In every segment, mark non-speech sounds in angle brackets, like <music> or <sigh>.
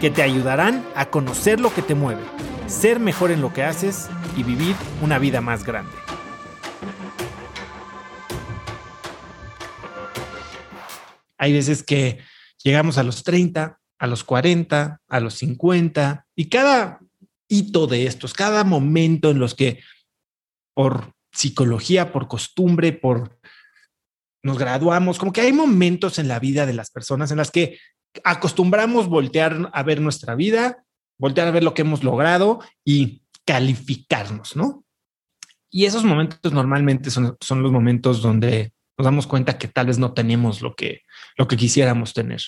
que te ayudarán a conocer lo que te mueve, ser mejor en lo que haces y vivir una vida más grande. Hay veces que llegamos a los 30, a los 40, a los 50 y cada hito de estos, cada momento en los que por psicología, por costumbre, por nos graduamos, como que hay momentos en la vida de las personas en las que acostumbramos voltear a ver nuestra vida, voltear a ver lo que hemos logrado y calificarnos, ¿no? Y esos momentos normalmente son, son los momentos donde nos damos cuenta que tal vez no tenemos lo que, lo que quisiéramos tener.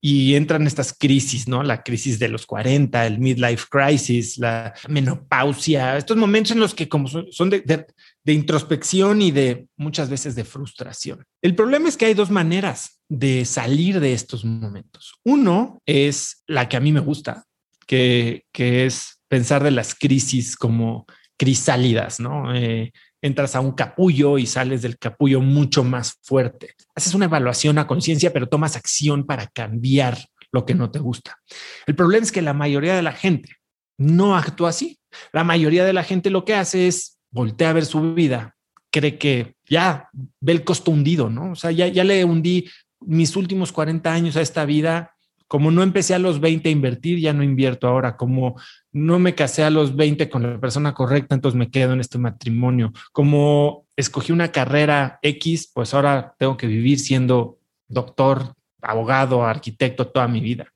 Y entran estas crisis, ¿no? La crisis de los 40, el midlife crisis, la menopausia, estos momentos en los que como son, de, introspección y de muchas veces de frustración. El problema es que hay dos maneras de salir de estos momentos. Uno es la que a mí me gusta, que, que es pensar de las crisis como crisálidas, ¿no? Eh, entras a un capullo y sales del capullo mucho más fuerte. Haces una evaluación a conciencia, pero tomas acción para cambiar lo que no te gusta. El problema es que la mayoría de la gente no actúa así. La mayoría de la gente lo que hace es voltea a ver su vida, cree que ya ve el costo hundido, ¿no? O sea, ya, ya le hundí mis últimos 40 años a esta vida. Como no empecé a los 20 a invertir, ya no invierto ahora. Como no me casé a los 20 con la persona correcta, entonces me quedo en este matrimonio. Como escogí una carrera X, pues ahora tengo que vivir siendo doctor, abogado, arquitecto toda mi vida.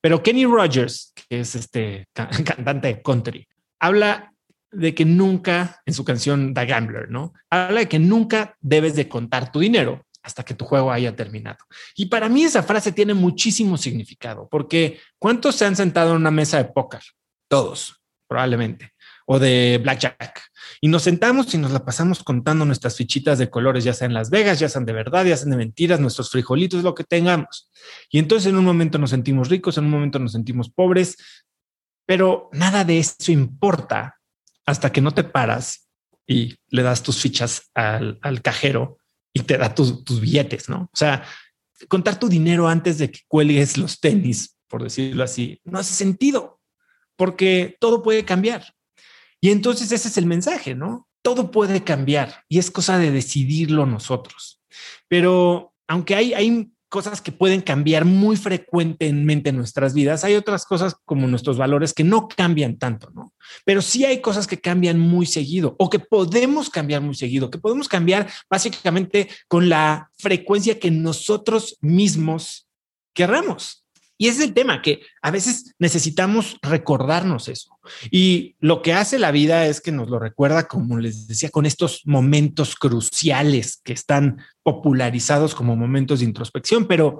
Pero Kenny Rogers, que es este <laughs> cantante de country, habla de que nunca, en su canción The Gambler, ¿no? Habla de que nunca debes de contar tu dinero hasta que tu juego haya terminado. Y para mí esa frase tiene muchísimo significado, porque ¿cuántos se han sentado en una mesa de póker? Todos, probablemente, o de blackjack. Y nos sentamos y nos la pasamos contando nuestras fichitas de colores, ya sean Las Vegas, ya sean de verdad, ya sean de mentiras, nuestros frijolitos, lo que tengamos. Y entonces en un momento nos sentimos ricos, en un momento nos sentimos pobres, pero nada de eso importa hasta que no te paras y le das tus fichas al, cajero y te da tus, tus billetes, ¿no? O sea, contar tu dinero antes de que cuelgues los tenis, por decirlo así, no hace sentido porque todo puede cambiar. Y entonces ese es el mensaje, ¿no? Todo puede cambiar y es cosa de decidirlo nosotros. Pero aunque hay, hay cosas que pueden cambiar muy frecuentemente en nuestras vidas. Hay otras cosas como nuestros valores que no cambian tanto, ¿no? Pero sí hay cosas que cambian muy seguido o que podemos cambiar muy seguido, que podemos cambiar básicamente con la frecuencia que nosotros mismos querramos. Y ese es el tema, que a veces necesitamos recordarnos eso. Y lo que hace la vida es que nos lo recuerda, como les decía, con estos momentos cruciales que están popularizados como momentos de introspección, pero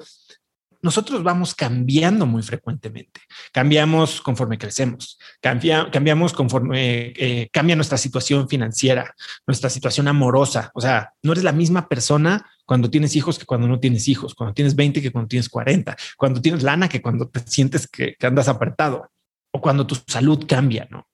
nosotros vamos cambiando muy frecuentemente. Cambiamos conforme crecemos, cambiamos conforme eh, cambia nuestra situación financiera, nuestra situación amorosa. O sea, no eres la misma persona cuando tienes hijos que cuando no tienes hijos, cuando tienes 20 que cuando tienes 40, cuando tienes lana que cuando te sientes que, andas apretado o cuando tu salud cambia, ¿no?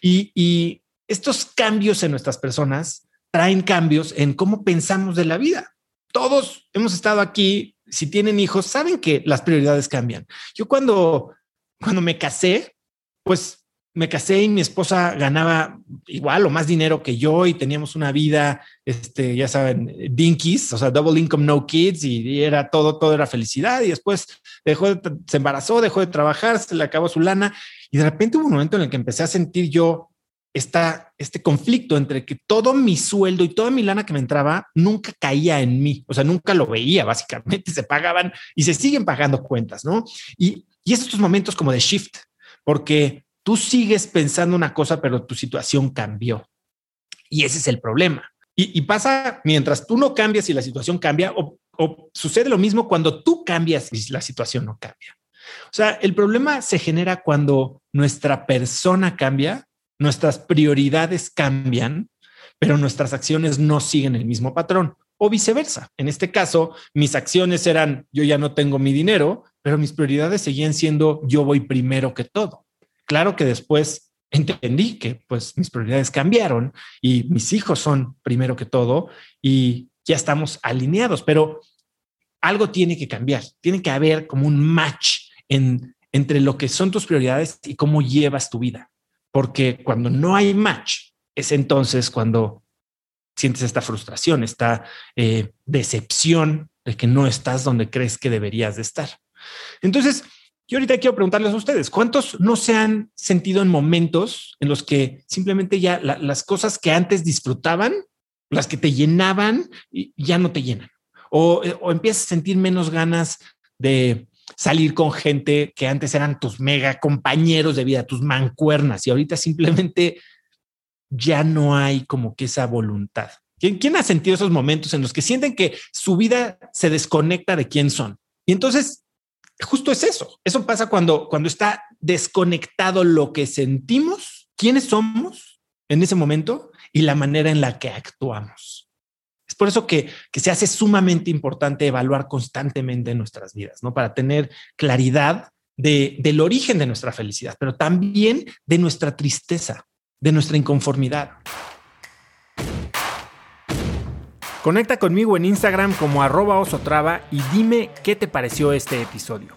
Y, y estos cambios en nuestras personas traen cambios en cómo pensamos de la vida. Todos hemos estado aquí si tienen hijos, saben que las prioridades cambian. Yo cuando, cuando me casé, pues me casé y mi esposa ganaba igual o más dinero que yo y teníamos una vida, este, ya saben, dinkies, o sea, double income, no kids y, era todo, todo era felicidad y después dejó, de, se embarazó, dejó de trabajar, se le acabó su lana y de repente hubo un momento en el que empecé a sentir yo esta, este conflicto entre que todo mi sueldo y toda mi lana que me entraba nunca caía en mí, o sea, nunca lo veía, básicamente <laughs> se pagaban y se siguen pagando cuentas, ¿no? Y, y es estos momentos como de shift, porque tú sigues pensando una cosa, pero tu situación cambió. Y ese es el problema. Y, y pasa mientras tú no cambias y la situación cambia, o, o sucede lo mismo cuando tú cambias y la situación no cambia. O sea, el problema se genera cuando nuestra persona cambia nuestras prioridades cambian, pero nuestras acciones no siguen el mismo patrón o viceversa. En este caso, mis acciones eran yo ya no tengo mi dinero, pero mis prioridades seguían siendo yo voy primero que todo. Claro que después entendí que pues mis prioridades cambiaron y mis hijos son primero que todo y ya estamos alineados, pero algo tiene que cambiar, tiene que haber como un match en, entre lo que son tus prioridades y cómo llevas tu vida, porque cuando no hay match, es entonces cuando sientes esta frustración, esta eh, decepción de que no estás donde crees que deberías de estar. Entonces, yo ahorita quiero preguntarles a ustedes, ¿cuántos no se han sentido en momentos en los que simplemente ya las cosas que antes disfrutaban, las que te llenaban, ya no te llenan? Eh, o empiezas a sentir menos ganas de salir con gente que antes eran tus mega compañeros de vida, tus mancuernas, y ahorita simplemente ya no hay como que esa voluntad. ¿Quién, ¿Quién, ha sentido esos momentos en los que sienten que su vida se desconecta de quién son? Y entonces, justo es eso. Eso pasa cuando, cuando está desconectado lo que sentimos, quiénes somos en ese momento y la manera en la que actuamos. Por eso que, que se hace sumamente importante evaluar constantemente nuestras vidas, ¿no? Para tener claridad de, del origen de nuestra felicidad, pero también de nuestra tristeza de nuestra inconformidad. Conecta conmigo en Instagram como arroba osotrava y dime qué te pareció este episodio.